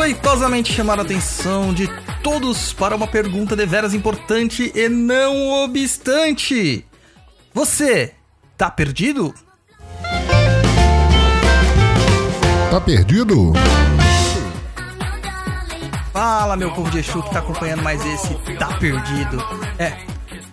respeitosamente chamar a atenção de todos para uma pergunta deveras importante e não obstante. Você tá perdido? Tá perdido? Fala, meu povo de Exu que tá acompanhando mais esse Tá Perdido. É,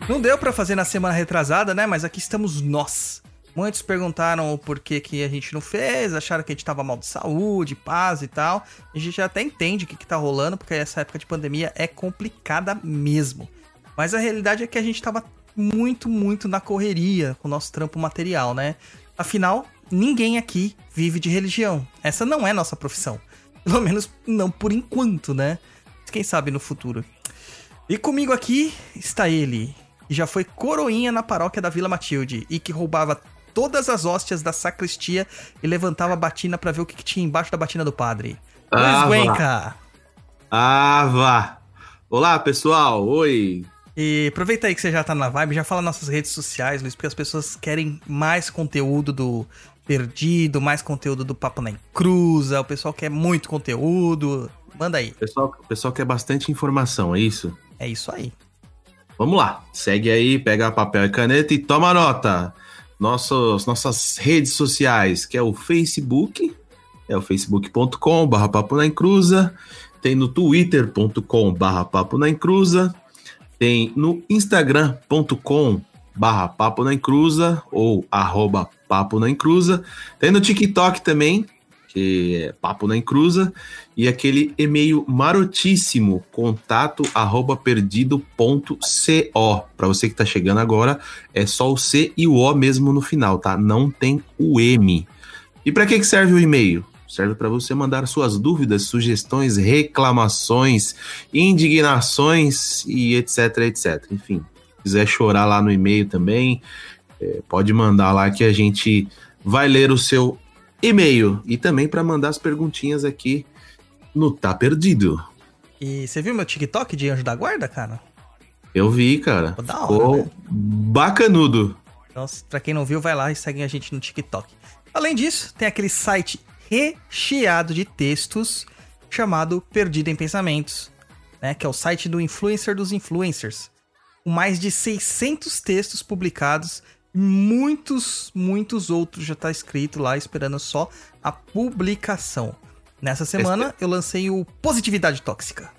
não deu pra fazer na semana retrasada, né? Mas aqui estamos nós. Muitos perguntaram o porquê que a gente não fez, acharam que a gente tava mal de saúde, paz e tal. A gente já até entende o que, que tá rolando, porque essa época de pandemia é complicada mesmo. Mas a realidade é que a gente tava muito, muito na correria com o nosso trampo material, né? Afinal, ninguém aqui vive de religião. Essa não é nossa profissão. Pelo menos não por enquanto, né? Quem sabe no futuro. E comigo aqui está ele, que já foi coroinha na paróquia da Vila Matilde e que roubava todas as hóstias da sacristia e levantava a batina pra ver o que, que tinha embaixo da batina do padre. Ah, Luiz. Guenca. Ah. Olá, pessoal. Oi. E aproveita aí que você já tá na vibe, já fala nossas redes sociais, Luiz, porque as pessoas querem mais conteúdo do Perdido, mais conteúdo do Papo na Encruza, o pessoal quer muito conteúdo. Manda aí. O pessoal, o pessoal quer bastante informação, é isso? É isso aí. Vamos lá. Segue aí, pega papel e caneta e toma nota. Nossos, nossas redes sociais, que é o Facebook, é o facebook.com barra papo na encruza. Tem no twitter.com barra papo na encruza. Tem no instagram.com barra papo na encruza ou arroba papo na encruza. Tem no TikTok também, é papo na encruza. E aquele e-mail marotíssimo, contato arroba perdido.co. Para você que tá chegando agora, é só o C e o O mesmo no final, tá? Não tem o M. E para que, que serve o e-mail? Serve para você mandar suas dúvidas, sugestões, reclamações, indignações e etc, etc. Enfim, se quiser chorar lá no e-mail também, é, pode mandar lá que a gente vai ler o seu e-mail. E também para mandar as perguntinhas aqui no Tá Perdido. E você viu meu TikTok de Anjo da Guarda, cara? Eu vi, cara. Ficou da hora, Ficou né? bacanudo. Então, pra quem não viu, vai lá e segue a gente no TikTok. Além disso, tem aquele site recheado de textos chamado Perdido em Pensamentos, né? Que é o site do influencer dos influencers. Com mais de 600 textos publicados, muitos, muitos outros já tá escrito lá esperando só a publicação. Nessa semana eu lancei o Positividade Tóxica.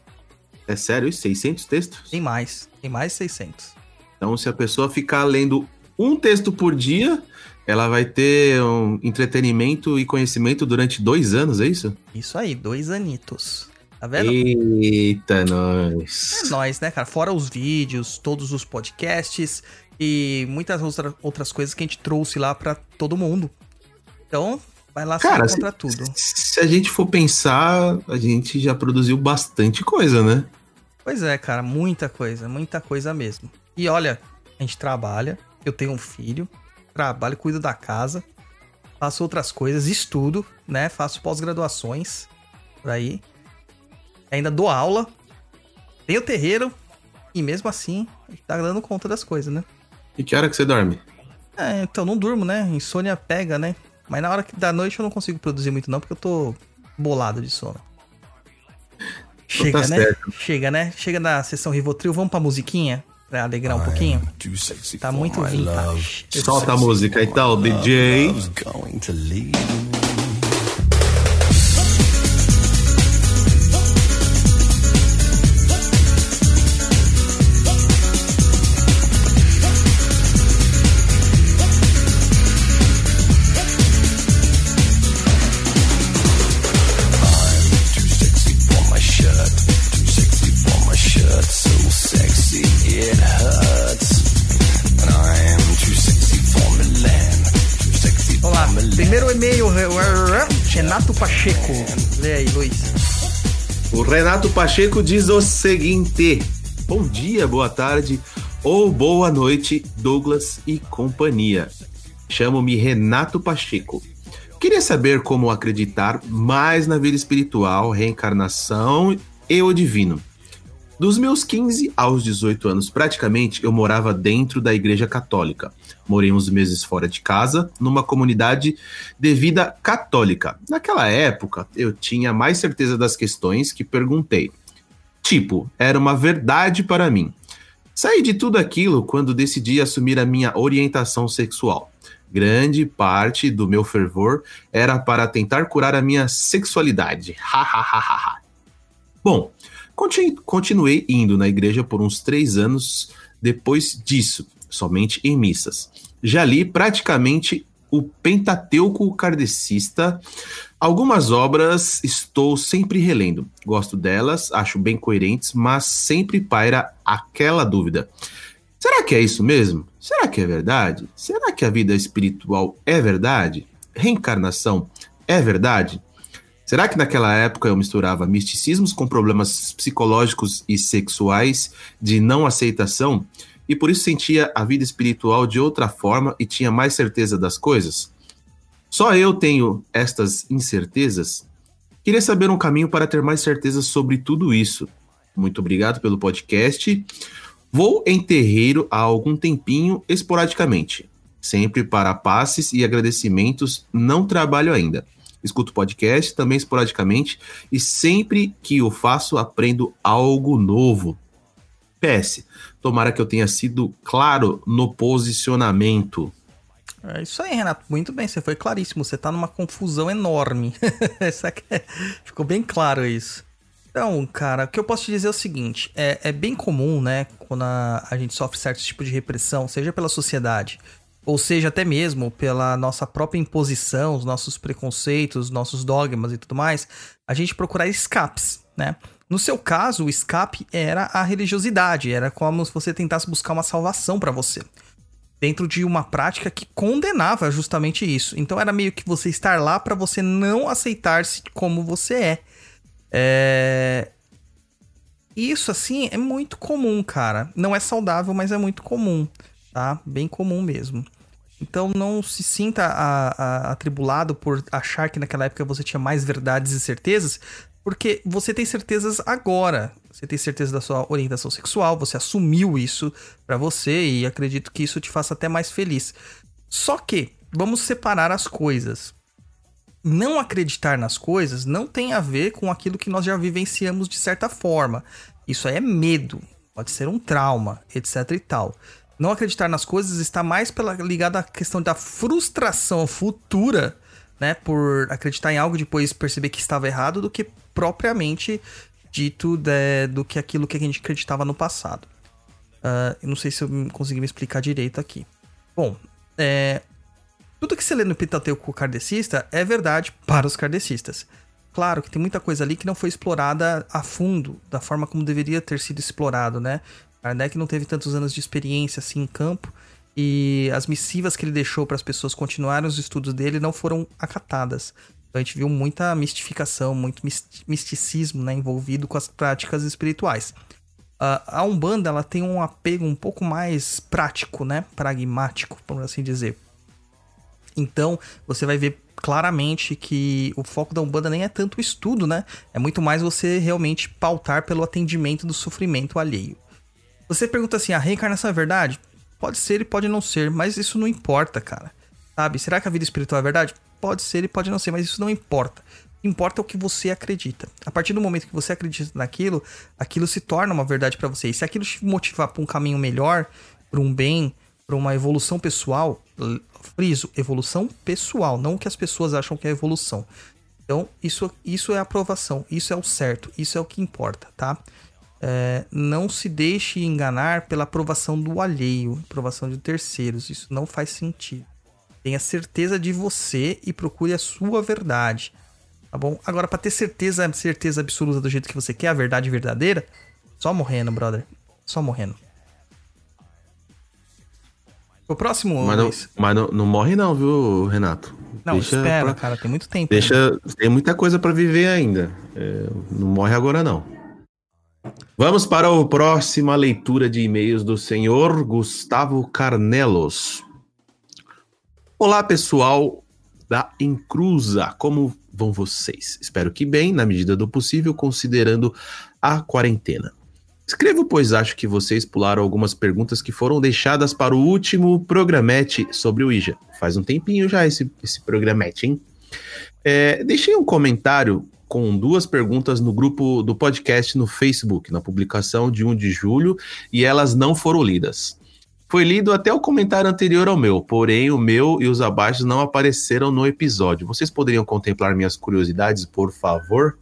É sério isso? 600 textos? Tem mais, tem mais 600. Então, se a pessoa ficar lendo um texto por dia, ela vai ter um entretenimento e conhecimento durante dois anos, é isso? Isso aí, dois anitos. Tá vendo? Eita, É nós. nóis, né, cara? Fora os vídeos, todos os podcasts e muitas outra- outras coisas que a gente trouxe lá pra todo mundo. Então, vai lá Cara, você encontra tudo. Se a gente for pensar, a gente já produziu bastante coisa, né? Pois é, cara, muita coisa, muita coisa mesmo. E olha, a gente trabalha, eu tenho um filho, trabalho, cuido da casa, faço outras coisas, estudo, né? Faço pós-graduações por aí. Ainda dou aula, tenho terreiro e mesmo assim a gente tá dando conta das coisas, né? E que hora que você dorme? É, então não durmo, né? Insônia pega, né? Mas na hora que da noite eu não consigo produzir muito não, porque eu tô bolado de sono. Chega, tá né? certo. Chega, né? Chega da sessão Rivotril, vamos pra musiquinha? Pra alegrar um pouquinho. Tá muito vintage. Solta a música então, DJ. Pacheco diz o seguinte: Bom dia, boa tarde ou boa noite, Douglas e companhia. Chamo-me Renato Pacheco. Queria saber como acreditar mais na vida espiritual, reencarnação e o divino. Dos meus 15 aos 18 anos, praticamente, eu morava dentro da igreja católica. Morei uns meses fora de casa, numa comunidade de vida católica. Naquela época, eu tinha mais certeza das questões que perguntei. Tipo, era uma verdade para mim. Saí de tudo aquilo quando decidi assumir a minha orientação sexual. Grande parte do meu fervor era para tentar curar a minha sexualidade. Hahaha. Bom, Conti- Continuei indo na igreja por uns três anos depois disso, somente em missas. Já li praticamente o Pentateuco kardecista. Algumas obras estou sempre relendo. Gosto delas, acho bem coerentes, mas sempre paira aquela dúvida. Será que é isso mesmo? Será que é verdade? Será que a vida espiritual é verdade? Reencarnação é verdade? Será que naquela época eu misturava misticismos com problemas psicológicos e sexuais de não aceitação e por isso sentia a vida espiritual de outra forma e tinha mais certeza das coisas? Só eu tenho estas incertezas? Queria saber um caminho para ter mais certeza sobre tudo isso. Muito obrigado pelo podcast. Vou em terreiro há algum tempinho, esporadicamente. Sempre para passes e agradecimentos, não trabalho ainda escuto podcast também esporadicamente e sempre que o faço aprendo algo novo. PS, tomara que eu tenha sido claro no posicionamento. É isso aí, Renato. Muito bem, você foi claríssimo. Você tá numa confusão enorme. É- Ficou bem claro isso. Então, cara, o que eu posso te dizer é o seguinte: é, é bem comum, né, quando a, a gente sofre certo tipo de repressão, seja pela sociedade, ou seja, até mesmo pela nossa própria imposição, os nossos preconceitos, nossos dogmas e tudo mais, a gente procurar escapes, né? No seu caso, o escape era a religiosidade, era como se você tentasse buscar uma salvação pra você dentro de uma prática que condenava justamente isso. Então era meio que você estar lá pra você não aceitar-se como você é. É... Isso, assim, é muito comum, cara. Não é saudável, mas é muito comum, tá? Bem comum mesmo. Então não se sinta a- a- atribulado por achar que naquela época você tinha mais verdades e certezas, porque você tem certezas agora. Você tem certeza da sua orientação sexual, você assumiu isso pra você e acredito que isso te faça até mais feliz. Só que vamos separar as coisas. Não acreditar nas coisas não tem a ver com aquilo que nós já vivenciamos de certa forma. Isso aí é medo, pode ser um trauma, etc e tal. Não acreditar nas coisas está mais pela, ligado à questão da frustração futura, né? Por acreditar em algo e depois perceber que estava errado, do que propriamente dito de- do que aquilo que a gente acreditava no passado. Ah, eu não sei se eu consegui me explicar direito aqui. Bom, é, tudo que você lê no Pentateuco kardecista é verdade para os kardecistas. Claro que tem muita coisa ali que não foi explorada a fundo, da forma como deveria ter sido explorado, né? Kardec não teve tantos anos de experiência assim em campo e as missivas que ele deixou para as pessoas continuarem os estudos dele não foram acatadas. Então a gente viu muita mistificação, muito mis- misticismo né, envolvido com as práticas espirituais. Ah, a Umbanda ela tem um apego um pouco mais prático, né? Pragmático, por assim dizer. Então, você vai ver claramente que o foco da Umbanda nem é tanto o estudo, né? É muito mais você realmente pautar pelo atendimento do sofrimento alheio. Você pergunta assim: a reencarnação é verdade? Pode ser e pode não ser, mas isso não importa, cara. Sabe? Será que a vida espiritual é verdade? Pode ser e pode não ser, mas isso não importa. Importa é o que você acredita. A partir do momento que você acredita naquilo, aquilo se torna uma verdade pra você. E se aquilo te motivar pra um caminho melhor, pra um bem, pra uma evolução pessoal, friso, evolução pessoal, não o que as pessoas acham que é evolução. Então, isso, isso é aprovação, isso é o certo, isso é o que importa, tá? É, não se deixe enganar pela aprovação do alheio, aprovação de terceiros. Isso não faz sentido. Tenha certeza de você e procure a sua verdade. Tá bom? Agora, pra ter certeza, certeza absoluta do jeito que você quer, a verdade verdadeira, só morrendo, brother. Só morrendo. O próximo, Mas, não, mas não, não morre não, viu, Renato? Não, deixa espera, pra- cara, tem muito tempo. Deixa, tem muita coisa pra viver ainda. É, não morre agora não. Vamos para a próxima leitura de e-mails do senhor Gustavo Carnelos. Olá, pessoal da Encruza. Como vão vocês? Espero que bem, na medida do possível, considerando a quarentena. Escrevo, pois acho que vocês pularam algumas perguntas que foram deixadas para o último programete sobre o Ija. Faz um tempinho já esse, esse programete, hein? É, deixei um comentário com duas perguntas no grupo do podcast no Facebook, na publicação de 1 de julho, e elas não foram lidas. Foi lido até o comentário anterior ao meu, porém o meu e os abaixo não apareceram no episódio. Vocês poderiam contemplar minhas curiosidades, por favor?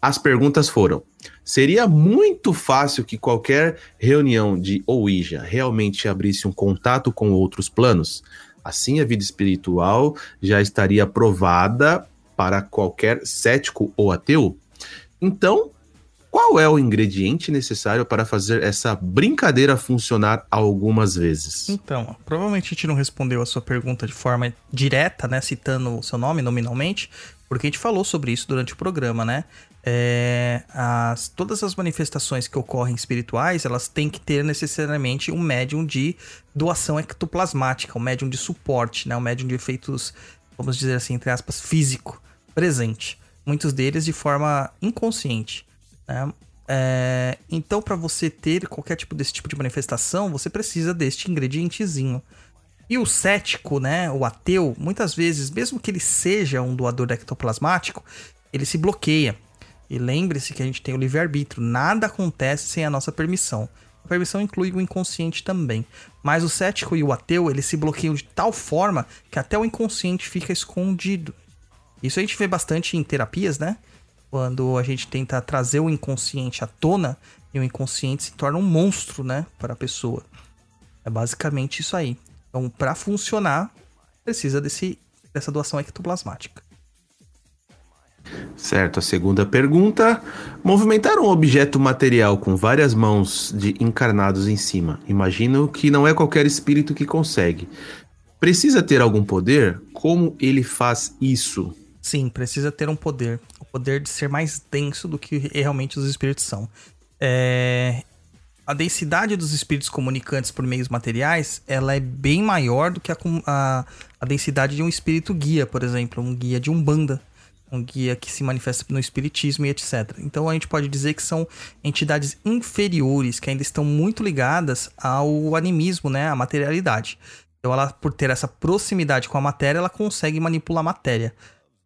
As perguntas foram: seria muito fácil que qualquer reunião de Ouija realmente abrisse um contato com outros planos? Assim, a vida espiritual já estaria provada para qualquer cético ou ateu? Então, qual é o ingrediente necessário para fazer essa brincadeira funcionar algumas vezes? Então, provavelmente a gente não respondeu a sua pergunta de forma direta, né? Citando o seu nome nominalmente, porque a gente falou sobre isso durante o programa, né? É, as, todas as manifestações que ocorrem espirituais, elas têm que ter necessariamente um médium de doação ectoplasmática, um médium de suporte, né? Um médium de efeitos, vamos dizer assim, entre aspas, físico, presente. Muitos deles de forma inconsciente, né? É, então, para você ter qualquer tipo desse tipo de manifestação, você precisa deste ingredientezinho. E o cético, né, o ateu, muitas vezes, mesmo que ele seja um doador ectoplasmático, ele se bloqueia. E lembre-se que a gente tem o livre-arbítrio, nada acontece sem a nossa permissão. A permissão inclui o inconsciente também. Mas o cético e o ateu, eles se bloqueiam de tal forma que até o inconsciente fica escondido. Isso a gente vê bastante em terapias, né? Quando a gente tenta trazer o inconsciente à tona e o inconsciente se torna um monstro, né, para a pessoa. É basicamente isso aí. Então, para funcionar, precisa desse, dessa doação ectoplasmática. Certo, a segunda pergunta. Movimentar um objeto material com várias mãos de encarnados em cima. Imagino que não é qualquer espírito que consegue. Precisa ter algum poder? Como ele faz isso? Sim, precisa ter um poder. O poder de ser mais denso do que realmente os espíritos são. É, A densidade dos espíritos comunicantes por meios materiais, ela é bem maior do que a, a, a densidade de um espírito guia, por exemplo. Um guia de Umbanda. Um guia que se manifesta no espiritismo e etc. Então a gente pode dizer que são entidades inferiores, que ainda estão muito ligadas ao animismo, né? À materialidade. Então ela, por ter essa proximidade com a matéria, ela consegue manipular a matéria.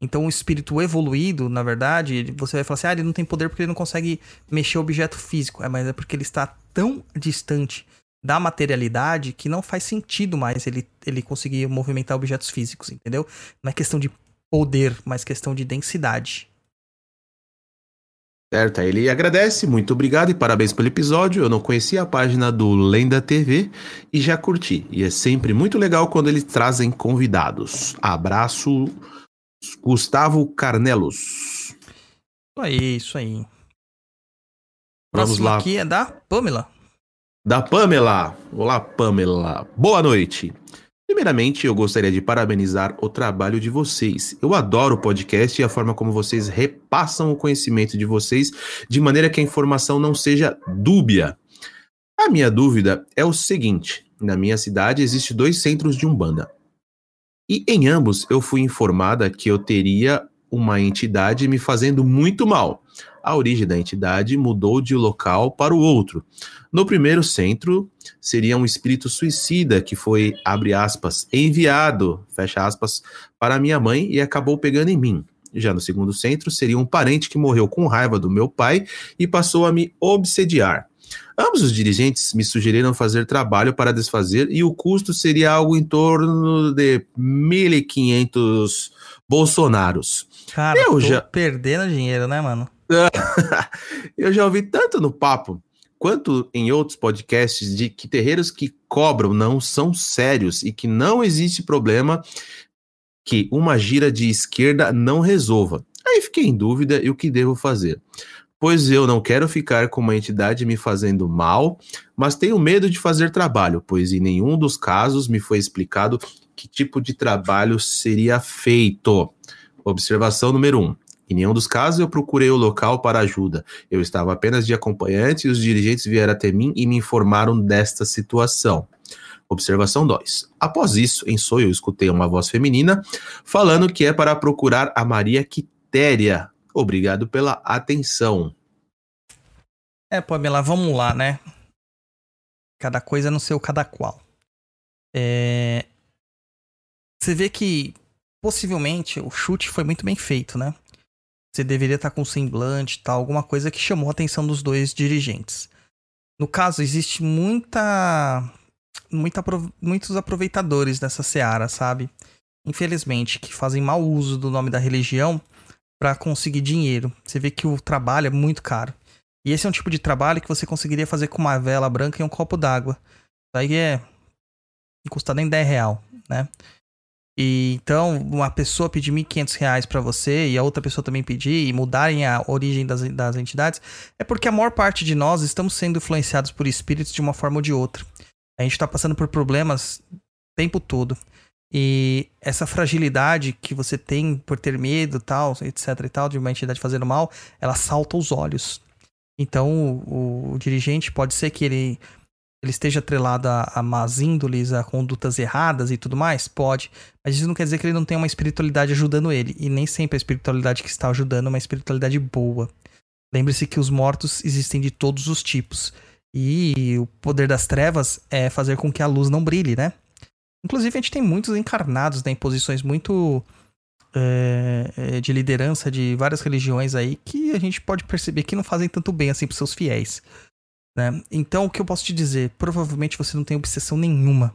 Então, o espírito evoluído, na verdade, você vai falar assim: ah, ele não tem poder porque ele não consegue mexer objeto físico. É, mas é porque ele está tão distante da materialidade que não faz sentido mais ele, ele conseguir movimentar objetos físicos, entendeu? Não é questão de poder, mas questão de densidade. Certo, ele agradece, muito obrigado e parabéns pelo episódio. Eu não conhecia a página do Lenda TV e já curti. E é sempre muito legal quando eles trazem convidados. Abraço, Gustavo Carnelos. Isso aí, isso aí. Vamos Próximo lá. aqui é da Pamela. Da Pamela. Olá, Pamela. Boa noite. Primeiramente, eu gostaria de parabenizar o trabalho de vocês. Eu adoro o podcast e a forma como vocês repassam o conhecimento de vocês de maneira que a informação não seja dúbia. A minha dúvida é o seguinte: na minha cidade existem dois centros de Umbanda. E em ambos eu fui informada que eu teria uma entidade me fazendo muito mal. A origem da entidade mudou de local para o outro. No primeiro centro, seria um espírito suicida que foi, abre aspas, enviado, fecha aspas, para minha mãe e acabou pegando em mim. Já no segundo centro, seria um parente que morreu com raiva do meu pai e passou a me obsediar. Ambos os dirigentes me sugeriram fazer trabalho para desfazer e o custo seria algo em torno de 1.500 bolsonaros. Cara, Eu já- perdendo dinheiro, né, mano? Eu já ouvi tanto no papo quanto em outros podcasts de que terreiros que cobram não são sérios e que não existe problema que uma gira de esquerda não resolva. Aí fiquei em dúvida e o que devo fazer. Pois eu não quero ficar com uma entidade me fazendo mal, mas tenho medo de fazer trabalho, pois em nenhum dos casos me foi explicado que tipo de trabalho seria feito. Observação número 1. Um. Em nenhum dos casos eu procurei o local para ajuda. Eu estava apenas de acompanhante e os dirigentes vieram até mim e me informaram desta situação. Observação 2. Após isso, em sonho, eu escutei uma voz feminina falando que é para procurar a Maria Quitéria. Obrigado pela atenção. É, Pamela, vamos lá, né? Cada coisa no seu cada qual. É... Você vê que possivelmente o chute foi muito bem feito, né? Você deveria estar com semblante tal, alguma coisa que chamou a atenção dos dois dirigentes. No caso, existe muita, muita muitos aproveitadores dessa seara, sabe? Infelizmente, que fazem mau uso do nome da religião para conseguir dinheiro. Você vê que o trabalho é muito caro. E esse é um tipo de trabalho que você conseguiria fazer com uma vela branca e um copo d'água. Aí é. Não custa nem 10 real, né? E, então, uma pessoa pedir 1.500 reais para você e a outra pessoa também pedir e mudarem a origem das, das entidades, é porque a maior parte de nós estamos sendo influenciados por espíritos de uma forma ou de outra. A gente está passando por problemas o tempo todo. E essa fragilidade que você tem por ter medo, tal, etc e tal, de uma entidade fazendo mal, ela salta os olhos. Então, o, o dirigente pode ser que ele ele esteja atrelado a, a más índoles, a condutas erradas e tudo mais? Pode. Mas isso não quer dizer que ele não tenha uma espiritualidade ajudando ele. E nem sempre a espiritualidade que está ajudando é uma espiritualidade boa. Lembre-se que os mortos existem de todos os tipos. E o poder das trevas é fazer com que a luz não brilhe, né? Inclusive, a gente tem muitos encarnados né, em posições muito é, de liderança de várias religiões aí que a gente pode perceber que não fazem tanto bem assim para seus fiéis. Né? Então, o que eu posso te dizer? Provavelmente você não tem obsessão nenhuma.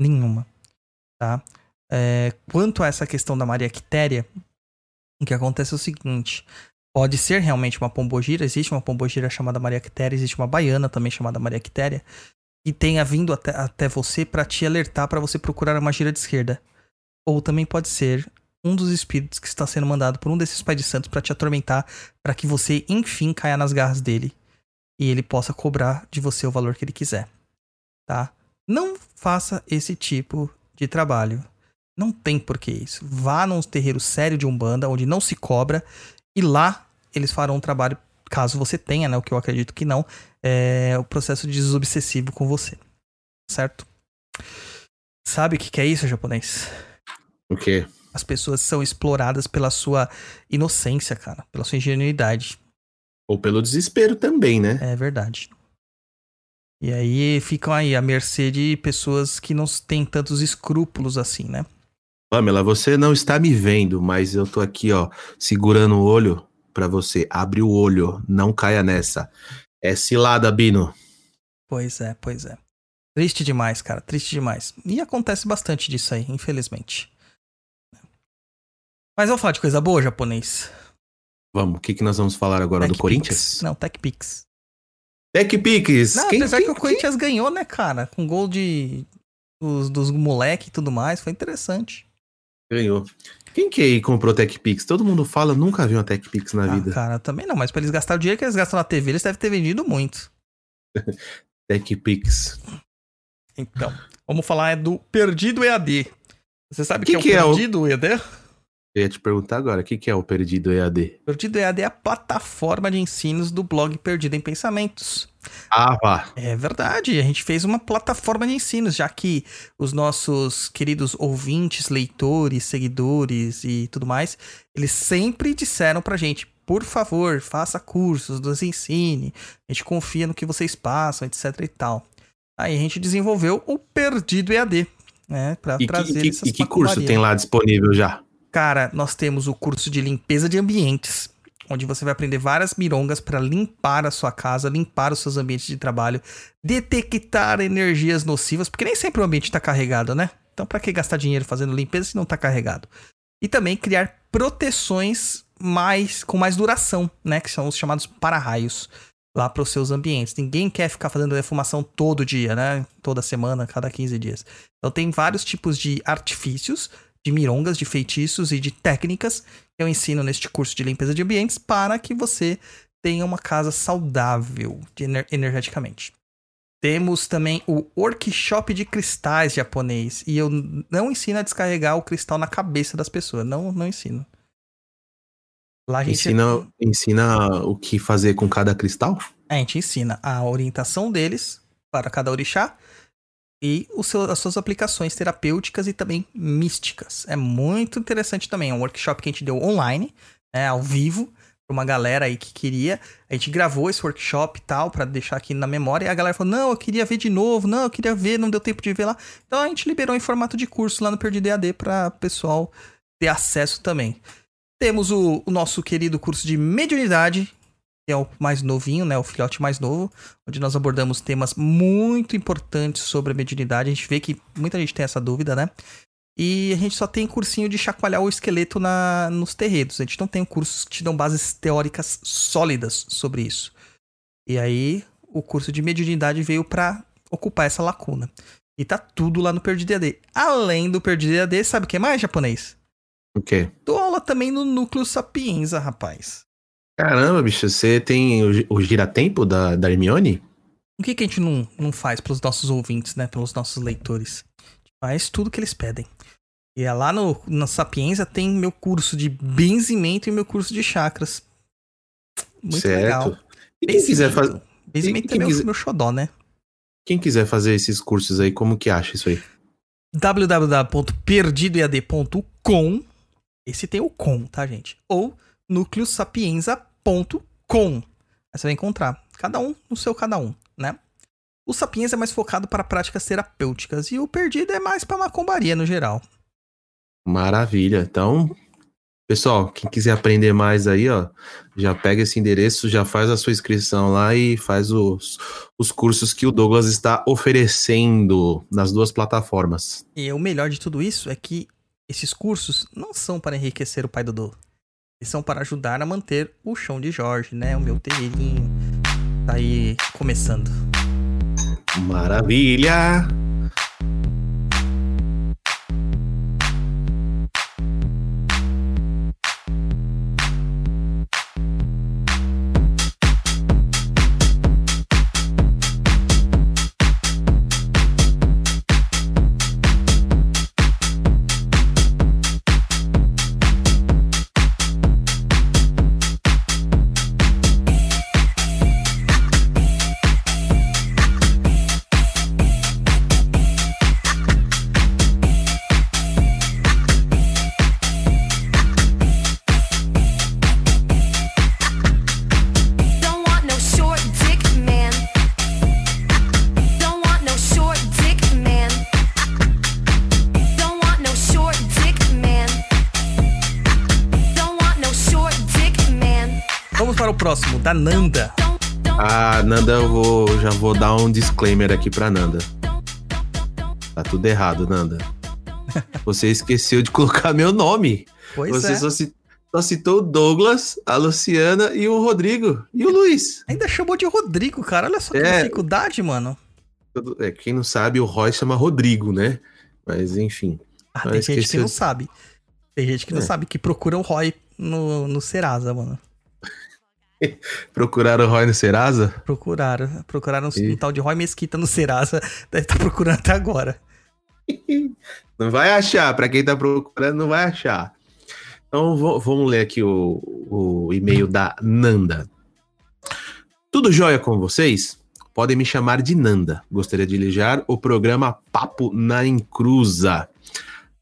Nenhuma. Tá? É, quanto a essa questão da Maria Quitéria, o que acontece é o seguinte: pode ser realmente uma pombogira, existe uma pombogira chamada Maria Quitéria, existe uma baiana também chamada Maria Quitéria, e tenha vindo até, até você para te alertar para você procurar uma gira de esquerda. Ou também pode ser um dos espíritos que está sendo mandado por um desses pais de santos para te atormentar, para que você enfim caia nas garras dele e ele possa cobrar de você o valor que ele quiser, tá? Não faça esse tipo de trabalho. Não tem por que isso. Vá num terreiro sério de Umbanda, onde não se cobra, e lá eles farão um trabalho, caso você tenha, né? O que eu acredito que não, é o processo de desobsessivo com você. Certo? Sabe o que, que é isso, japonês? O quê? As pessoas são exploradas pela sua inocência, cara, pela sua ingenuidade. Ou pelo desespero também, né? É verdade. E aí ficam aí à mercê de pessoas que não têm tantos escrúpulos assim, né? Pamela, você não está me vendo, mas eu tô aqui, ó, segurando o olho para você. Abre o olho, não caia nessa. É cilada, Bino. Pois é, pois é. Triste demais, cara, triste demais. E acontece bastante disso aí, infelizmente. Mas vamos falar de coisa boa, japonês. Vamos, o que, que nós vamos falar agora Tech do Corinthians? Não, Tech Pix. Tech! Não, Quem- apesar quem- que o Corinthians ganhou, né, cara? Com gol de dos, dos moleque e tudo mais, foi interessante. Ganhou? Quem que aí comprou Tech Pix? Todo mundo fala, nunca viu uma Tech Pix na Ah, vida. cara, também não, mas pra eles gastar o dinheiro que eles gastam na TV, eles devem ter vendido muito. Tech Pix. Então, vamos falar é do Perdido EAD. Você sabe o que, Que é o que é o- Perdido EAD? Eu ia te perguntar agora, o que, que é o Perdido EAD? Perdido EAD é a plataforma de ensinos do blog Perdido em Pensamentos. Ah, vá. É verdade, a gente fez uma plataforma de ensinos, já que os nossos queridos ouvintes, leitores, seguidores e tudo mais, eles sempre disseram pra gente, por favor, faça cursos, nos ensine, a gente confia no que vocês passam, etc e tal. Aí a gente desenvolveu o Perdido EAD, né, pra E que, trazer e que- essas e que curso tem lá disponível já? Cara, nós temos o curso de limpeza de ambientes, onde você vai aprender várias mirongas para limpar a sua casa, limpar os seus ambientes de trabalho, detectar energias nocivas, porque nem sempre o ambiente está carregado, né? Então, para que gastar dinheiro fazendo limpeza se não está carregado? E também criar proteções mais com mais duração, né? Que são os chamados para-raios lá para os seus ambientes. Ninguém quer ficar fazendo defumação todo dia, né? Toda semana, cada 15 dias. Então tem vários tipos de artifícios, de mirongas, de feitiços e de técnicas eu ensino neste curso de limpeza de ambientes para que você tenha uma casa saudável ener- energeticamente. Temos também o workshop de cristais japonês. E eu não ensino a descarregar o cristal na cabeça das pessoas. Não, não ensino. Lá a gente, Ensina, ensina o que fazer com cada cristal? a gente ensina a orientação deles para cada orixá e seu- as suas aplicações terapêuticas e também místicas. É muito interessante também. É um workshop que a gente deu online, né, ao vivo, para uma galera aí que queria. A gente gravou esse workshop e tal, para deixar aqui na memória. E a galera falou: não, eu queria ver de novo, não, eu queria ver, não deu tempo de ver lá. Então a gente liberou em formato de curso lá no Perdido EAD para o pessoal ter acesso também. Temos o, o nosso querido curso de mediunidade, que é o mais novinho, né? O filhote mais novo, onde nós abordamos temas muito importantes sobre a mediunidade. A gente vê que muita gente tem essa dúvida, né? E a gente só tem cursinho de chacoalhar o esqueleto na, nos terredos. A gente não tem cursos que te dão bases teóricas sólidas sobre isso. E aí, o curso de mediunidade veio pra ocupar essa lacuna. E tá tudo lá no Perdido EAD. Além do Perdido EAD, sabe o que mais, japonês? O quê? Dou aula também no Núcleo Sapienza, rapaz. Caramba, bicho, você tem o, o giratempo da, da Hermione? O que, que a gente não, não faz pelos nossos ouvintes, né? Pelos nossos leitores? A gente faz tudo que eles pedem. E é lá no, na Sapienza tem meu curso de benzimento e meu curso de chakras. Muito certo. legal. E quem quiser, faz... Benzimento quem é meu, quiser- meu xodó, né? quem quiser fazer esses cursos aí, como que acha isso aí? www.perdidoead.com Esse tem o com, tá, gente? Ou núcleosapienza.com Aí você vai encontrar. Cada um no seu cada um, né? O Sapiens é mais focado para práticas terapêuticas e o Perdido é mais para macumbaria no geral. Maravilha. Então, pessoal, quem quiser aprender mais aí, ó, já pega esse endereço, já faz a sua inscrição lá e faz os, os cursos que o Douglas está oferecendo nas duas plataformas. E o melhor de tudo isso é que esses cursos não são para enriquecer o pai Dodô. São para ajudar a manter o chão de Jorge, né? O meu terreirinho tá aí começando. Maravilha! Vamos para o próximo, da Nanda. Ah, Nanda, eu vou, já vou dar um disclaimer aqui pra Nanda. Tá tudo errado, Nanda. Você esqueceu de colocar meu nome. Pois Você é. só, ci- só citou o Douglas, a Luciana e o Rodrigo. E o Luiz. Ainda chamou de Rodrigo, cara. Olha só que É. dificuldade, mano. É, quem não sabe, o Roy chama Rodrigo, né? Mas enfim. Ah, tem gente que não sabe. Tem gente que não É. sabe, que procura o Roy no, no Serasa, mano. Procuraram o Roy no Serasa? Procuraram. Procuraram um, Ih. um tal de Roy Mesquita no Serasa. Deve estar procurando até agora. Não vai achar. Pra quem tá procurando, não vai achar. Então vo- vamos ler aqui o, o e-mail da Nanda. Tudo jóia com vocês? Podem me chamar de Nanda. Gostaria de ligar o programa Papo na Encruza.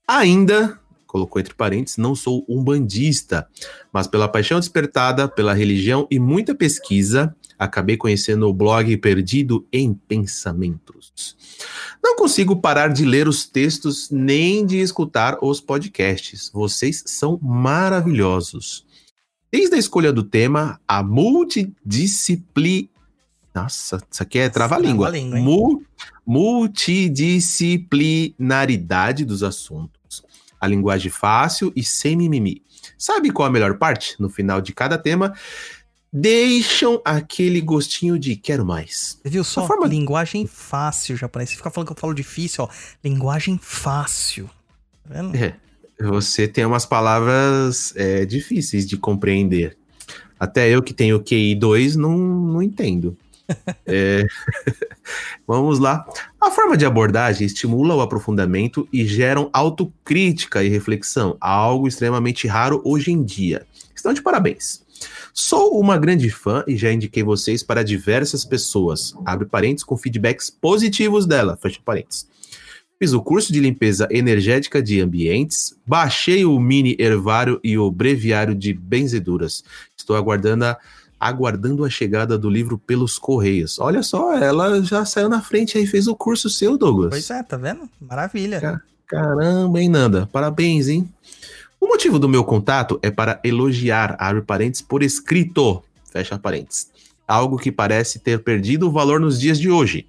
Ainda, colocou entre parênteses, não sou um bandista, mas pela paixão despertada, pela religião e muita pesquisa, acabei conhecendo o blog Perdido em Pensamentos. Não consigo parar de ler os textos nem de escutar os podcasts. Vocês são maravilhosos. Desde a escolha do tema, a multidisciplina. Nossa, isso aqui é trava-língua. Hein? Mu- Multidisciplinaridade dos assuntos. A linguagem fácil e sem mimimi. Sabe qual a melhor parte? No final de cada tema, deixam aquele gostinho de quero mais. Você viu só? A forma- Linguagem fácil, japonês. Você fica falando que eu falo difícil, ó. Linguagem fácil. Tá vendo? É, você tem umas palavras é, difíceis de compreender. Até eu que tenho QI 2 não, não entendo. É, Vamos lá. A forma de abordagem estimula o aprofundamento e geram autocrítica e reflexão, algo extremamente raro hoje em dia. Estão de parabéns. Sou uma grande fã e já indiquei vocês para diversas pessoas. Abre parênteses com feedbacks positivos dela. Fecha parênteses. Fiz o curso de limpeza energética de ambientes, baixei o mini hervário e o breviário de benzeduras. Estou aguardando a, aguardando a chegada do livro pelos correios. Olha só, ela já saiu na frente aí, fez o curso seu, Douglas. Pois é, tá vendo? Maravilha. Ca- Caramba, hein, Nanda? Parabéns, hein? O motivo do meu contato é para elogiar, abre parênteses, por escrito, fecha parênteses. Algo que parece ter perdido o valor nos dias de hoje.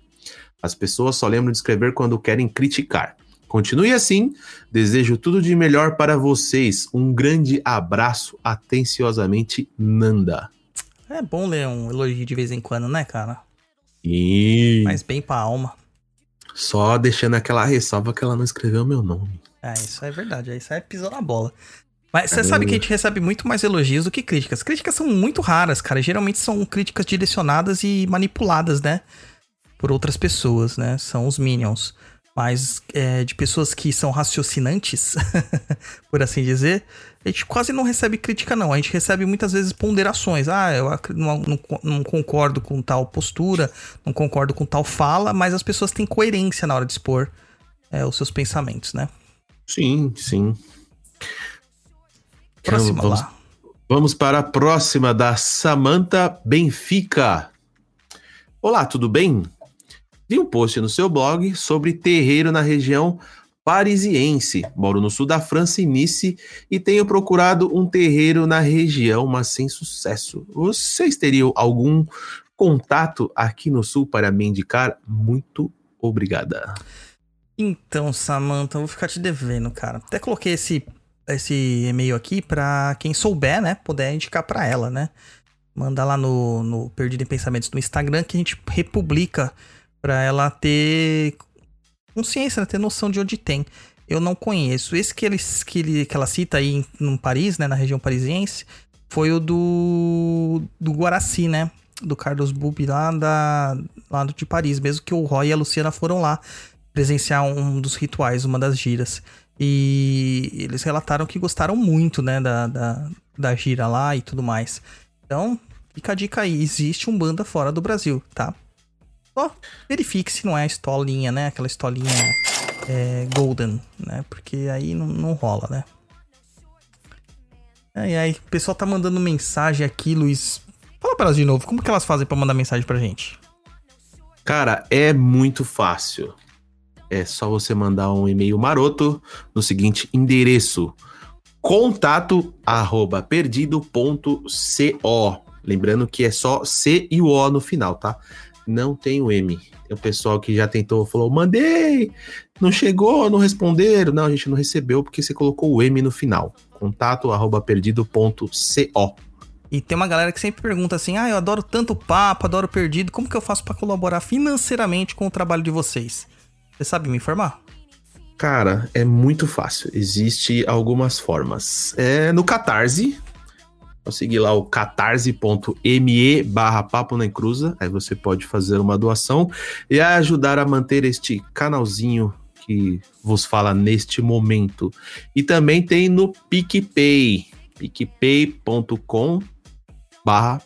As pessoas só lembram de escrever quando querem criticar. Continue assim. Desejo tudo de melhor para vocês. Um grande abraço. Atenciosamente, Nanda. É bom ler um elogio de vez em quando, né, cara? E Mas bem pra alma. só deixando aquela ressalva que ela não escreveu meu nome. É, isso é verdade. Isso aí pisou na bola. Mas você sabe que a gente recebe muito mais elogios do que críticas. Críticas são muito raras, cara. Geralmente são críticas direcionadas e manipuladas, né? Por outras pessoas, né? São os minions. Mas é, de pessoas que são raciocinantes, por assim dizer, a gente quase não recebe crítica, não. A gente recebe muitas vezes ponderações. Ah, eu não, não não concordo com tal postura, não concordo com tal fala, mas as pessoas têm coerência na hora de expor é, os seus pensamentos, né? Sim, sim. Próxima vamos, lá. Vamos para a próxima da Samantha Benfica. Olá, tudo bem? Vi um post no seu blog sobre terreiro na região parisiense. Moro no sul da França e Nice e tenho procurado um terreiro na região, mas sem sucesso. Vocês teriam algum contato aqui no sul para me indicar? Muito obrigada. Então, Samantha, eu vou ficar te devendo, cara. Até coloquei esse, esse e-mail aqui pra quem souber, né? Puder indicar pra ela, né? Manda lá no, no Perdido em Pensamentos no Instagram que a gente republica pra ela ter consciência, né? ter noção de onde tem. Eu não conheço. Esse que, eles, que, ele, que ela cita aí em, Paris, né? Na região parisiense, foi o do, do Guaraci, né? Do Carlos Bubi lá, da, lá de Paris, mesmo que o Roy e a Luciana foram lá presenciar um dos rituais, uma das giras. E eles relataram que gostaram muito, né, da, da, da gira lá e tudo mais. Então, fica a dica aí, existe um banda fora do Brasil, tá? Só verifique se não é a estolinha, né, aquela estolinha é, golden, né, porque aí não, não rola, né. Aí, aí, o pessoal tá mandando mensagem aqui, Luiz. Fala pra elas de novo, como que elas fazem pra mandar mensagem pra gente? Cara, é muito fácil. É só você mandar um e-mail maroto no seguinte endereço: contato arroba perdido.co. Lembrando que é só C e o O no final, tá? Não tem o M. Tem o pessoal que já tentou, falou, mandei, não chegou, não responderam. Não, a gente não recebeu porque você colocou o M no final. Contato arroba perdido.co. E tem uma galera que sempre pergunta assim: ah, eu adoro tanto o papo, adoro perdido, como que eu faço pra colaborar financeiramente com o trabalho de vocês? Você sabe me informar? Cara, é muito fácil. Existe algumas formas. É no Catarse. Seguir lá o catarse.me barra papo na encruza. Aí você pode fazer uma doação e ajudar a manter este canalzinho que vos fala neste momento. E também tem no PicPay. picpay.com barra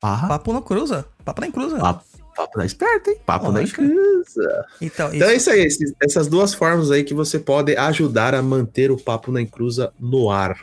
Papo na cruza. Papo na cruza. Papo, papo na esperta, hein? Papo na encruza. Então, Então é isso, isso aí, essas duas formas aí que você pode ajudar a manter o Papo na Encruza no ar.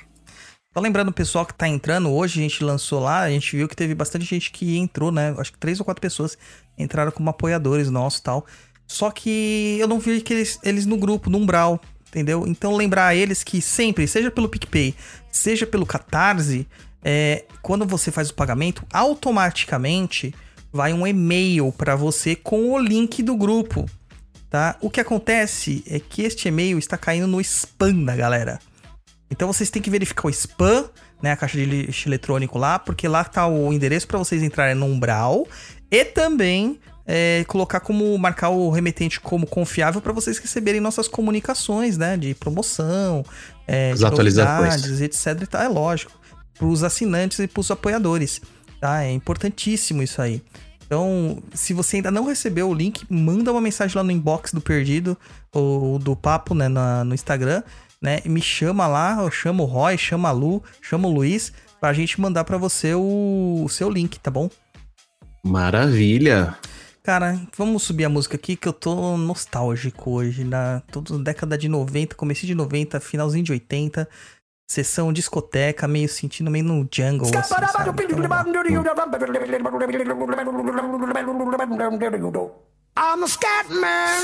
Só lembrando o pessoal que tá entrando, hoje a gente lançou lá, a gente viu que teve bastante gente que entrou, né? Acho que três ou quatro pessoas entraram como apoiadores nossos tal. Só que eu não vi que eles, eles no grupo, no Umbral, entendeu? Então lembrar eles que sempre, seja pelo PicPay, seja pelo Catarse, é, quando você faz o pagamento, automaticamente vai um e-mail para você com o link do grupo, tá? O que acontece é que este e-mail está caindo no spam da galera. Então vocês têm que verificar o spam, né, a caixa de lixo eletrônico lá, porque lá tá o endereço para vocês entrarem no Umbral e também é, colocar como marcar o remetente como confiável para vocês receberem nossas comunicações, né, de promoção, é, As atualizações. etc. E tal. É lógico. pros assinantes e pros apoiadores, tá? É importantíssimo isso aí. Então, se você ainda não recebeu o link, manda uma mensagem lá no inbox do Perdido ou do Papo, né, na- no Instagram, né? E me chama lá, eu chamo o Roy, chama a Lu, chama o Luiz, pra gente mandar pra você o, o seu link, tá bom? Maravilha. Cara, vamos subir a música aqui que eu tô nostálgico hoje, na toda década de 90, começo de 90, finalzinho de 80, sessão discoteca, meio sentindo meio no jungle, assim? Então, I'm a scat man.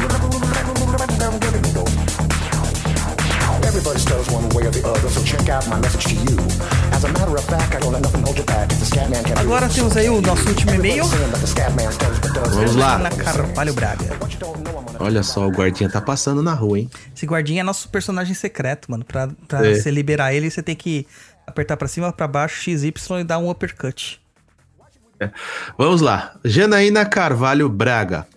Everybody stutters one way or the other, so check out my message to you. As a matter of fact, I don't let nothing hold you back. If the scat man can Agora temos aí o nosso último e-mail. Vamos lá. Ana Carvalho Braga. Olha só, o guardinha tá passando na rua, hein? Esse guardinha é nosso personagem secreto, mano. Pra, pra É. você liberar ele, você tem que apertar pra cima, pra baixo, XY e dar um uppercut. Vamos lá. Janaína Carvalho Braga.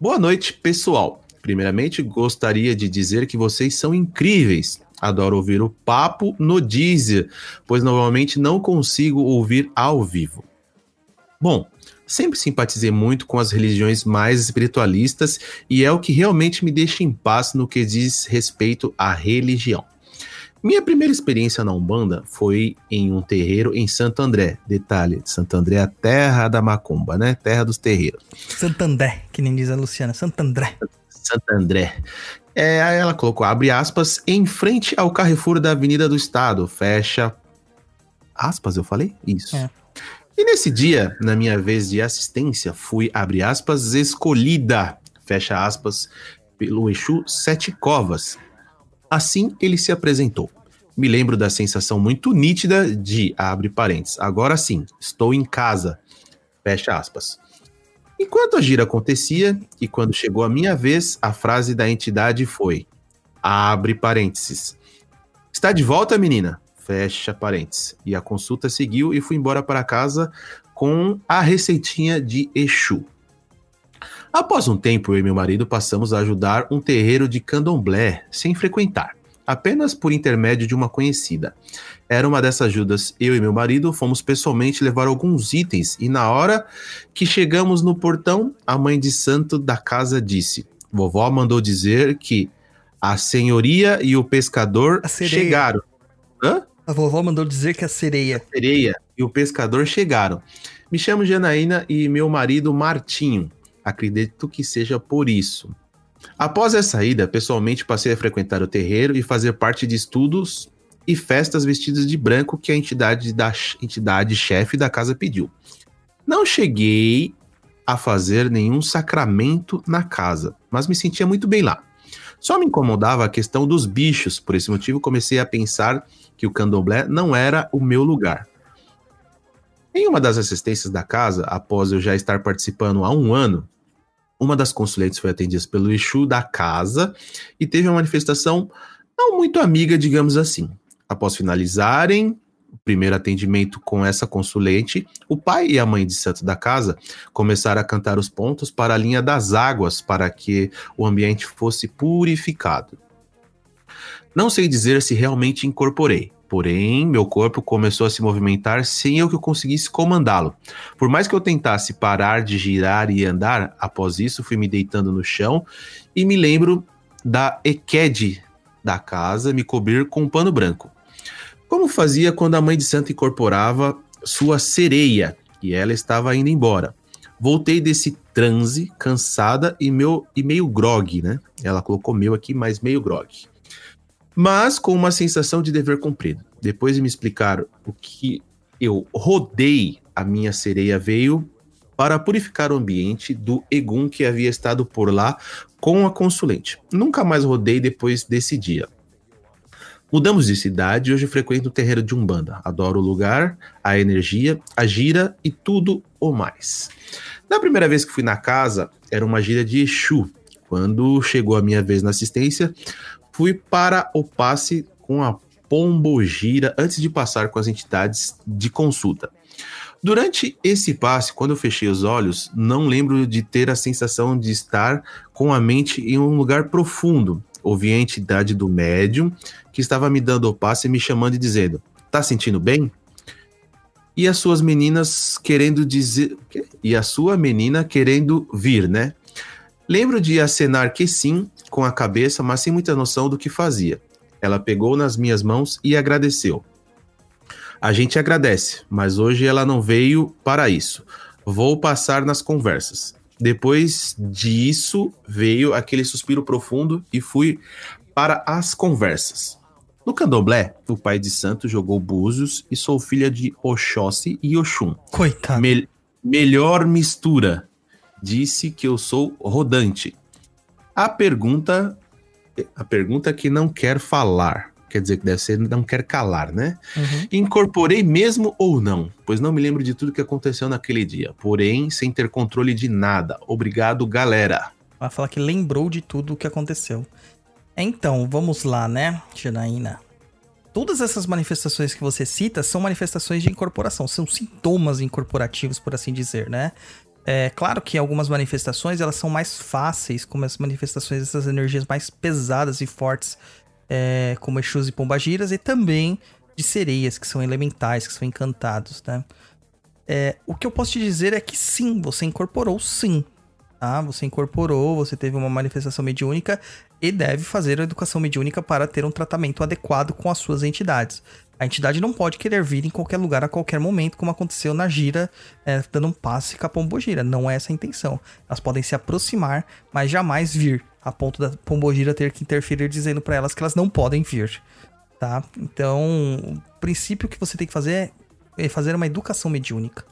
Boa noite, pessoal. Primeiramente, gostaria de dizer que vocês são incríveis. Adoro ouvir o papo no Deezer, pois normalmente não consigo ouvir ao vivo. Bom, sempre simpatizei muito com as religiões mais espiritualistas e é o que realmente me deixa em paz no que diz respeito à religião. Minha primeira experiência na Umbanda foi em um terreiro em Santo André. Detalhe, Santo André é a terra da macumba, né? Terra dos terreiros. Santandré, que nem diz a Luciana. Santandré. Santo André. É, aí ela colocou, abre aspas, em frente ao Carrefour da Avenida do Estado, fecha aspas, eu falei? Isso. É. E nesse dia, na minha vez de assistência, fui, abre aspas, escolhida, fecha aspas, pelo Exu Sete Covas. Assim ele se apresentou. Me lembro da sensação muito nítida de, abre parênteses, agora sim, estou em casa, fecha aspas. Enquanto a gira acontecia, e quando chegou a minha vez, a frase da entidade foi: abre parênteses. Está de volta, menina? Fecha parênteses. E a consulta seguiu e fui embora para casa com a receitinha de Exu. Após um tempo, eu e meu marido passamos a ajudar um terreiro de candomblé, sem frequentar, apenas por intermédio de uma conhecida. Era uma dessas ajudas. Eu e meu marido fomos pessoalmente levar alguns itens e na hora que chegamos no portão, a mãe de santo da casa disse: "Vovó mandou dizer que a senhoria e o pescador A chegaram. Hã? A vovó mandou dizer que a sereia. sereia e o pescador chegaram. Me chamo Janaína e meu marido Martinho. Acredito que seja por isso. Após essa ida, pessoalmente passei a frequentar o terreiro e fazer parte de estudos e festas vestidas de branco que a entidade da entidade chefe da casa pediu. Não cheguei a fazer nenhum sacramento na casa, mas me sentia muito bem lá. Só me incomodava a questão dos bichos, por esse motivo comecei a pensar que o candomblé não era o meu lugar. Em uma das assistências da casa, após eu já estar participando há um ano, uma das consulentes foi atendida pelo Exu da casa e teve uma manifestação não muito amiga, digamos assim. Após finalizarem o primeiro atendimento com essa consulente, o pai e a mãe de santo da casa começaram a cantar os pontos para a linha das águas para que o ambiente fosse purificado. Não sei dizer se realmente incorporei, porém meu corpo começou a se movimentar sem eu que eu conseguisse comandá-lo. Por mais que eu tentasse parar de girar e andar, após isso fui me deitando no chão e me lembro da Eked da casa me cobrir com um pano branco. Como fazia quando a mãe de santo incorporava sua sereia e ela estava indo embora. Voltei desse transe, cansada e, meu, e meio grog, né? Ela colocou meu aqui, mas meio grog mas com uma sensação de dever cumprido. Depois de me explicar o que eu rodei, a minha sereia veio para purificar o ambiente do Egum que havia estado por lá com a consulente. Nunca mais rodei depois desse dia. Mudamos de cidade e hoje frequento o terreiro de Umbanda. Adoro o lugar, a energia, a gira e tudo o mais. Na primeira vez que fui na casa, era uma gira de Exu. Quando chegou a minha vez na assistência, fui para o passe com a pombogira antes de passar com as entidades de consulta. Durante esse passe, quando eu fechei os olhos, não lembro de ter a sensação de estar com a mente em um lugar profundo. Ouvi a entidade do médium que estava me dando o passe e me chamando e dizendo: Tá sentindo bem? E as suas meninas querendo dizer. E a sua menina querendo vir, né? Lembro de acenar que sim, com a cabeça, mas sem muita noção do que fazia. Ela pegou nas minhas mãos e agradeceu. A gente agradece, mas hoje ela não veio para isso. Vou passar nas conversas. Depois disso, veio aquele suspiro profundo e fui para as conversas. No candomblé, o pai de santo jogou búzios e sou filha de Oxóssi e Oxum. Coitado. Mel- melhor mistura. Disse que eu sou rodante. A pergunta, a pergunta que não quer falar, quer dizer que deve ser não quer calar, né? Uhum. Incorporei mesmo ou não? Pois não me lembro de tudo que aconteceu naquele dia. Porém, sem ter controle de nada. Obrigado, galera. Vai falar que lembrou de tudo o que aconteceu. Então, vamos lá, né, Janaína? Todas essas manifestações que você cita são manifestações de incorporação, são sintomas incorporativos, por assim dizer, né? É claro que algumas manifestações elas são mais fáceis, como as manifestações dessas energias mais pesadas e fortes, é, como Exus e Pombagiras, e também de sereias, que são elementais, que são encantados, né? É, o que eu posso te dizer é que sim, você incorporou sim, tá? Você incorporou, você teve uma manifestação mediúnica e deve fazer a educação mediúnica para ter um tratamento adequado com as suas entidades. A entidade não pode querer vir em qualquer lugar a qualquer momento, como aconteceu na gira, é, dando um passe com a pombogira. Não é essa a intenção. Elas podem se aproximar, mas jamais vir, a ponto da pombogira ter que interferir dizendo para elas que elas não podem vir, tá? Então, o princípio que você tem que fazer é fazer uma educação mediúnica,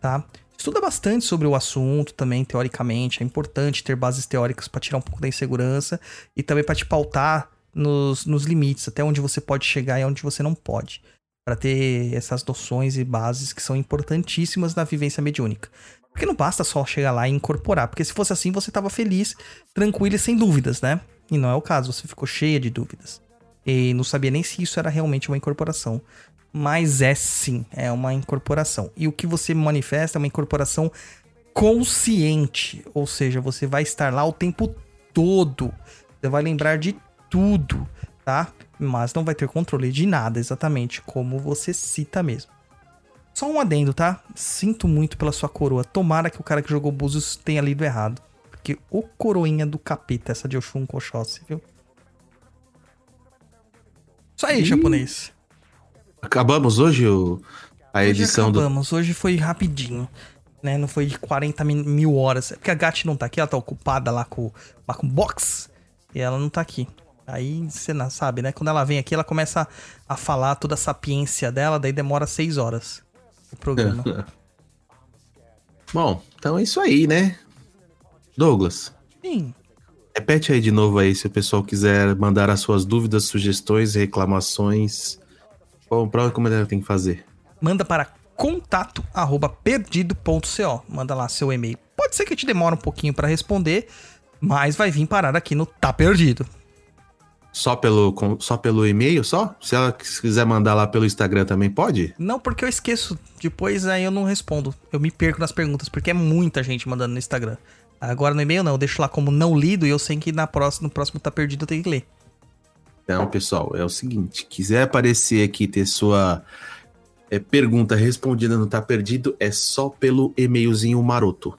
tá? Estuda bastante sobre o assunto também, teoricamente. É importante ter bases teóricas para tirar um pouco da insegurança e também para te pautar nos, nos limites, até onde você pode chegar e onde você não pode. Para ter essas noções e bases que são importantíssimas na vivência mediúnica. Porque não basta só chegar lá e incorporar, porque se fosse assim você tava feliz, tranquilo e sem dúvidas, né? E não é o caso, você ficou cheia de dúvidas. E não sabia nem se isso era realmente uma incorporação. Mas é sim, é uma incorporação. E o que você manifesta é uma incorporação consciente. Ou seja, você vai estar lá o tempo todo. Você vai lembrar de tudo, tá? Mas não vai ter controle de nada, exatamente como você cita mesmo. Só um adendo, tá? Sinto muito pela sua coroa. Tomara que o cara que jogou Búzios tenha lido errado. Porque o coroinha do capeta, essa de Oxum Koshossi, viu? Isso aí, japonês. Acabamos hoje o- a Hoje edição do. acabamos. Hoje foi rapidinho. Né? Não foi de 40 mi- mil horas. É porque a Gat não tá aqui, ela tá ocupada lá com, lá com box. E ela não tá aqui. Aí você não sabe, né? Quando ela vem aqui, ela começa a, falar toda a sapiência dela, daí demora seis horas o programa. Bom, então é isso aí, né? Douglas, Sim. repete aí de novo aí se o pessoal quiser mandar as suas dúvidas, sugestões, reclamações. Qual prova como ela tem que fazer? Manda para contato arroba perdido.co. Manda lá seu e-mail. Pode ser que te demore um pouquinho para responder, mas vai vir parar aqui no Tá Perdido. Só pelo, só pelo e-mail só? Se ela quiser mandar lá pelo Instagram também pode? Não, porque eu esqueço. Depois aí eu não respondo. Eu me perco nas perguntas, porque é muita gente mandando no Instagram. Agora no e-mail não, eu deixo lá como não lido e eu sei que na próxima, no próximo tá perdido eu tenho que ler. Então, pessoal, é o seguinte: quiser aparecer aqui e ter sua é, pergunta respondida no Tá Perdido, é só pelo e-mailzinho maroto.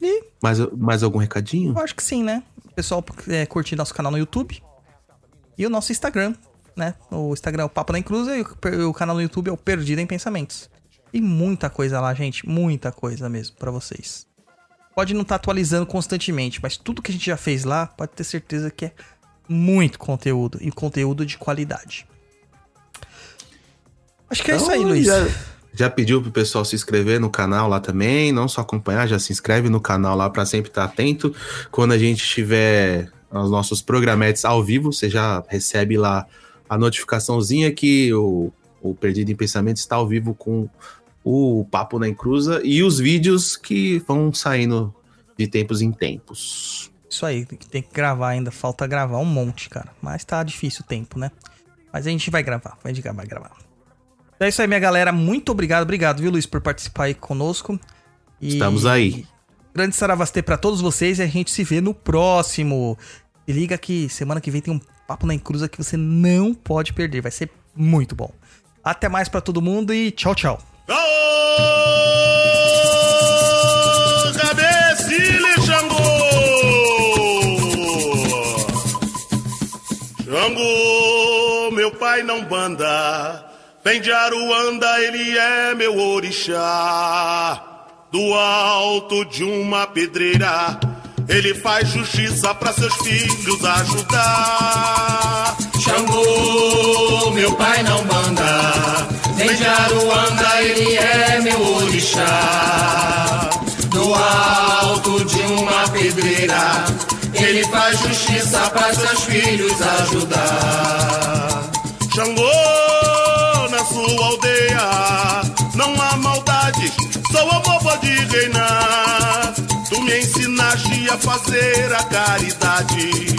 E Mais, mais algum recadinho? eu acho que sim, né? O pessoal é, curtir nosso canal no YouTube e o nosso Instagram, né? O Instagram é o Papo da Inclusa e o, o canal no YouTube é o Perdido em Pensamentos. E muita coisa lá, gente. Muita coisa mesmo pra vocês. Pode não estar atualizando constantemente, mas tudo que a gente já fez lá, pode ter certeza que é muito conteúdo e conteúdo de qualidade. Acho que é isso aí, Então, Luiz. Já, já pediu pro pessoal se inscrever no canal lá também, não só acompanhar, já se inscreve no canal lá pra sempre estar atento. Quando a gente estiver os nossos programetes ao vivo, você já recebe lá a notificaçãozinha que o, o Perdido em Pensamento está ao vivo com o Papo na Encruza e os vídeos que vão saindo de tempos em tempos. Isso aí, tem que gravar ainda. Falta gravar um monte, cara. Mas tá difícil o tempo, né? Mas a gente vai gravar, a gente vai gravar. É isso aí, minha galera. Muito obrigado, obrigado, viu, Luiz, por participar aí conosco. E- Estamos aí. Grande Saravastê pra todos vocês e a gente se vê no próximo. Se liga que semana que vem tem um papo na encruza que você não pode perder. Vai ser muito bom. Até mais pra todo mundo e tchau, tchau. Meu pai não banda, vem de Aruanda, ele é meu orixá. Do alto de uma pedreira, ele faz justiça para seus filhos ajudar. Xangô, meu pai não manda, vem de Aruanda, ele é meu orixá. Do alto de uma pedreira, ele faz justiça para seus filhos ajudar. Xangô, na sua aldeia, não há maldade, só o amor pode reinar. Tu me ensinaste a fazer a caridade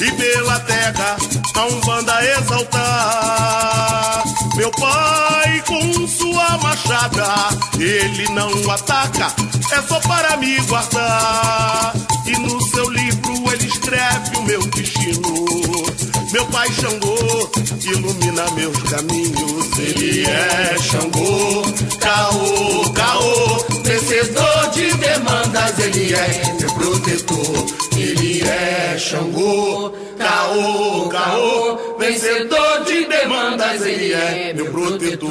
e pela terra a Umbanda exaltar. Meu pai com sua machada, ele não ataca, é só para me guardar. E no seu livro ele escreve o meu destino. Meu pai Xangô ilumina meus caminhos. Ele é Xangô, caô, caô, vencedor de demandas. Ele é meu protetor. Ele é Xangô, caô, caô, vencedor de demandas. Ele é meu protetor.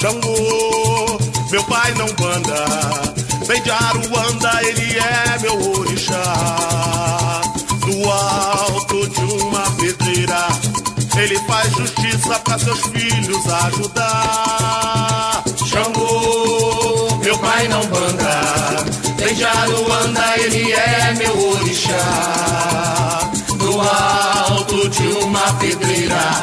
Xangô, meu pai não banda. Vem de Aruanda, ele é meu ele faz justiça para seus filhos ajudar. Xangô, meu pai não banda. Vem de Aruanda, ele é meu orixá. Do alto de uma pedreira,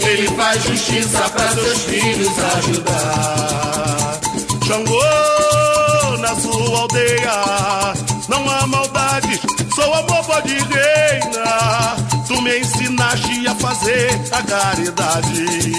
ele faz justiça para seus filhos ajudar. Xangô, na sua aldeia, não há maldade, só o amor pode reinar. Tu me ensinaste a fazer a caridade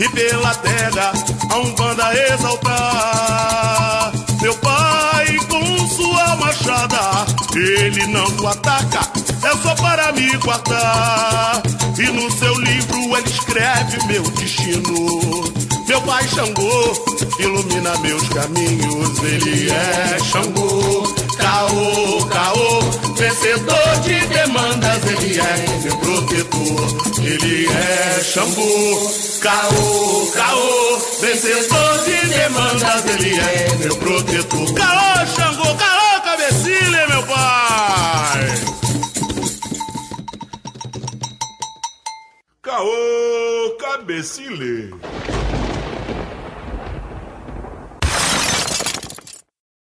e pela terra a Umbanda exaltar. Meu pai com sua machada, ele não ataca, é só para me guardar. E no seu livro ele escreve meu destino. Meu pai Xangô ilumina meus caminhos, ele é Xangô, caô, caô, vencedor de demandas, ele é meu protetor, ele é Xangô, caô, caô, vencedor de demandas, ele é meu protetor. Caô, Xangô, caô, cabecilha, meu pai! Caô, cabecilha!